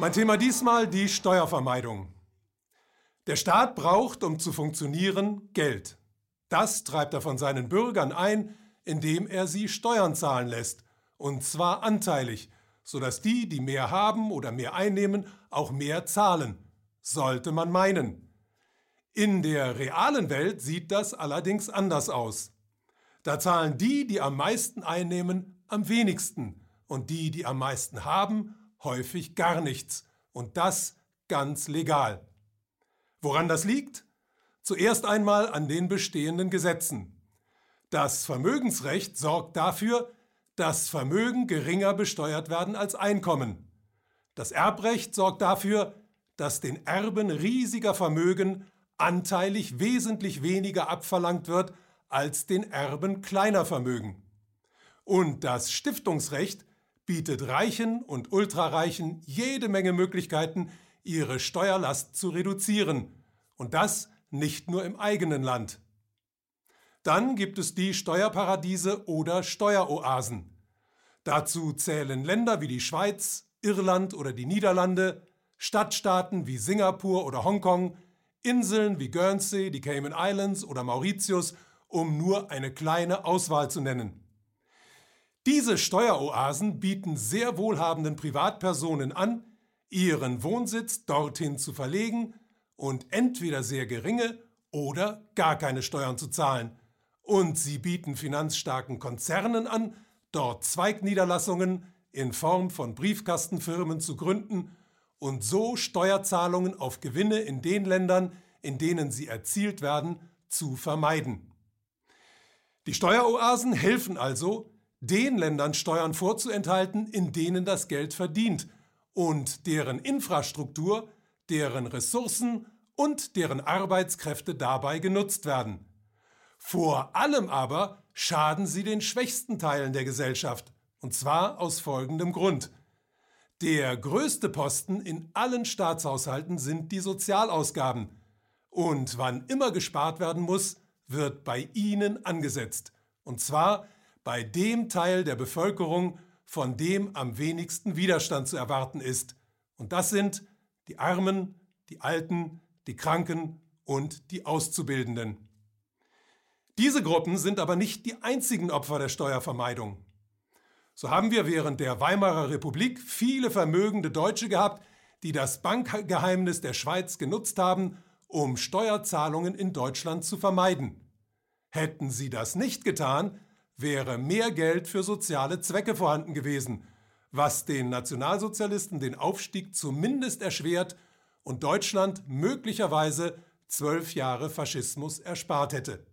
Mein Thema diesmal die Steuervermeidung. Der Staat braucht, um zu funktionieren, Geld. Das treibt er von seinen Bürgern ein, indem er sie Steuern zahlen lässt, und zwar anteilig, sodass die, die mehr haben oder mehr einnehmen, auch mehr zahlen, sollte man meinen. In der realen Welt sieht das allerdings anders aus. Da zahlen die, die am meisten einnehmen, am wenigsten und die, die am meisten haben, häufig gar nichts. Und das ganz legal. Woran das liegt? Zuerst einmal an den bestehenden Gesetzen. Das Vermögensrecht sorgt dafür, dass Vermögen geringer besteuert werden als Einkommen. Das Erbrecht sorgt dafür, dass den Erben riesiger Vermögen anteilig wesentlich weniger abverlangt wird als den Erben kleiner Vermögen. Und das Stiftungsrecht bietet Reichen und Ultrareichen jede Menge Möglichkeiten, ihre Steuerlast zu reduzieren. Und das nicht nur im eigenen Land. Dann gibt es die Steuerparadiese oder Steueroasen. Dazu zählen Länder wie die Schweiz, Irland oder die Niederlande, Stadtstaaten wie Singapur oder Hongkong, Inseln wie Guernsey, die Cayman Islands oder Mauritius, um nur eine kleine Auswahl zu nennen. Diese Steueroasen bieten sehr wohlhabenden Privatpersonen an, ihren Wohnsitz dorthin zu verlegen und entweder sehr geringe oder gar keine Steuern zu zahlen. Und sie bieten finanzstarken Konzernen an, dort Zweigniederlassungen in Form von Briefkastenfirmen zu gründen und so Steuerzahlungen auf Gewinne in den Ländern, in denen sie erzielt werden, zu vermeiden. Die Steueroasen helfen also, den Ländern Steuern vorzuenthalten, in denen das Geld verdient und deren Infrastruktur, deren Ressourcen und deren Arbeitskräfte dabei genutzt werden. Vor allem aber schaden sie den schwächsten Teilen der Gesellschaft, und zwar aus folgendem Grund. Der größte Posten in allen Staatshaushalten sind die Sozialausgaben, und wann immer gespart werden muss, wird bei ihnen angesetzt, und zwar bei dem Teil der Bevölkerung, von dem am wenigsten Widerstand zu erwarten ist. Und das sind die Armen, die Alten, die Kranken und die Auszubildenden. Diese Gruppen sind aber nicht die einzigen Opfer der Steuervermeidung. So haben wir während der Weimarer Republik viele vermögende Deutsche gehabt, die das Bankgeheimnis der Schweiz genutzt haben, um Steuerzahlungen in Deutschland zu vermeiden. Hätten sie das nicht getan, wäre mehr Geld für soziale Zwecke vorhanden gewesen, was den Nationalsozialisten den Aufstieg zumindest erschwert und Deutschland möglicherweise zwölf Jahre Faschismus erspart hätte.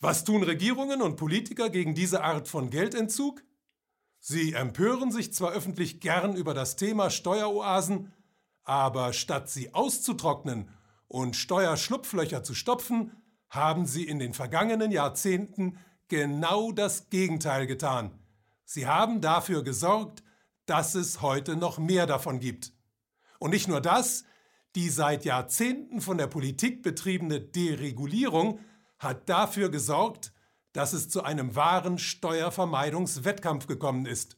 Was tun Regierungen und Politiker gegen diese Art von Geldentzug? Sie empören sich zwar öffentlich gern über das Thema Steueroasen, aber statt sie auszutrocknen und Steuerschlupflöcher zu stopfen, haben sie in den vergangenen Jahrzehnten genau das Gegenteil getan. Sie haben dafür gesorgt, dass es heute noch mehr davon gibt. Und nicht nur das, die seit Jahrzehnten von der Politik betriebene Deregulierung hat dafür gesorgt, dass es zu einem wahren Steuervermeidungswettkampf gekommen ist.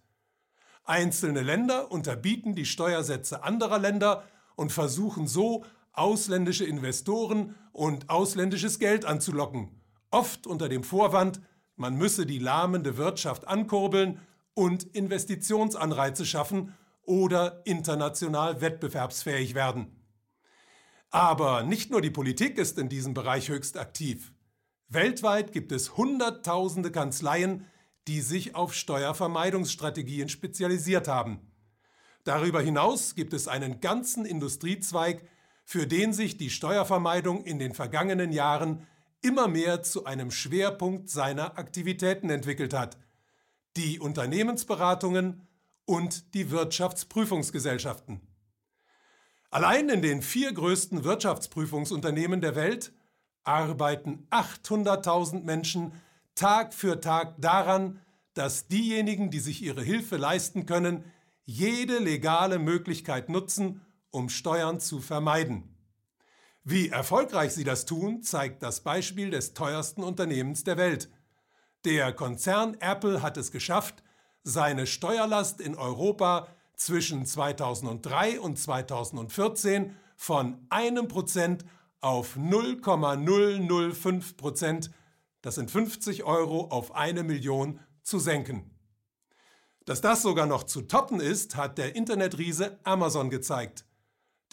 Einzelne Länder unterbieten die Steuersätze anderer Länder und versuchen so, ausländische Investoren und ausländisches Geld anzulocken, oft unter dem Vorwand, man müsse die lahmende Wirtschaft ankurbeln und Investitionsanreize schaffen oder international wettbewerbsfähig werden. Aber nicht nur die Politik ist in diesem Bereich höchst aktiv. Weltweit gibt es Hunderttausende Kanzleien, die sich auf Steuervermeidungsstrategien spezialisiert haben. Darüber hinaus gibt es einen ganzen Industriezweig, für den sich die Steuervermeidung in den vergangenen Jahren immer mehr zu einem Schwerpunkt seiner Aktivitäten entwickelt hat, die Unternehmensberatungen und die Wirtschaftsprüfungsgesellschaften. Allein in den vier größten Wirtschaftsprüfungsunternehmen der Welt arbeiten 800.000 Menschen Tag für Tag daran, dass diejenigen, die sich ihre Hilfe leisten können, jede legale Möglichkeit nutzen, um Steuern zu vermeiden. Wie erfolgreich sie das tun, zeigt das Beispiel des teuersten Unternehmens der Welt. Der Konzern Apple hat es geschafft, seine Steuerlast in Europa zwischen 2003 und 2014 von einem Prozent auf 0,005 Prozent, das sind 50 Euro auf eine Million, zu senken. Dass das sogar noch zu toppen ist, hat der Internetriese Amazon gezeigt.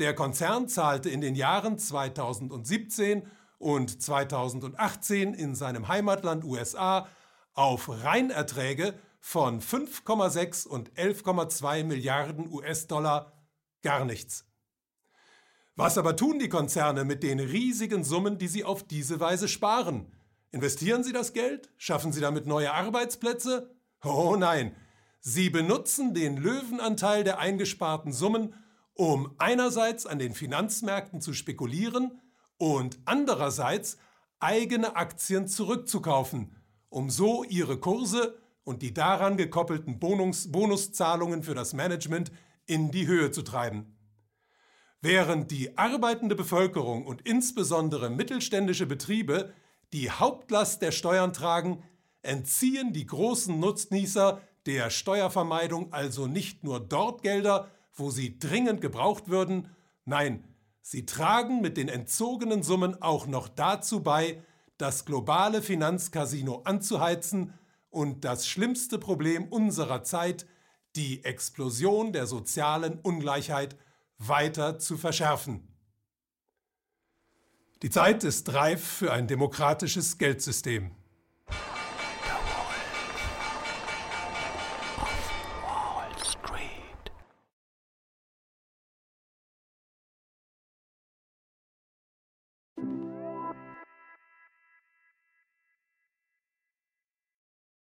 Der Konzern zahlte in den Jahren 2017 und 2018 in seinem Heimatland USA auf Reinerträge von 5,6 und 11,2 Milliarden US-Dollar gar nichts. Was aber tun die Konzerne mit den riesigen Summen, die sie auf diese Weise sparen? Investieren sie das Geld? Schaffen sie damit neue Arbeitsplätze? Oh nein, sie benutzen den Löwenanteil der eingesparten Summen, um einerseits an den Finanzmärkten zu spekulieren und andererseits eigene Aktien zurückzukaufen, um so ihre Kurse und die daran gekoppelten Bonus Bonuszahlungen für das Management in die Höhe zu treiben. Während die arbeitende Bevölkerung und insbesondere mittelständische Betriebe die Hauptlast der Steuern tragen, entziehen die großen Nutznießer der Steuervermeidung also nicht nur dort Gelder, wo sie dringend gebraucht würden, nein, sie tragen mit den entzogenen Summen auch noch dazu bei, das globale Finanzcasino anzuheizen und das schlimmste Problem unserer Zeit, die Explosion der sozialen Ungleichheit, weiter zu verschärfen. Die Zeit ist reif für ein demokratisches Geldsystem.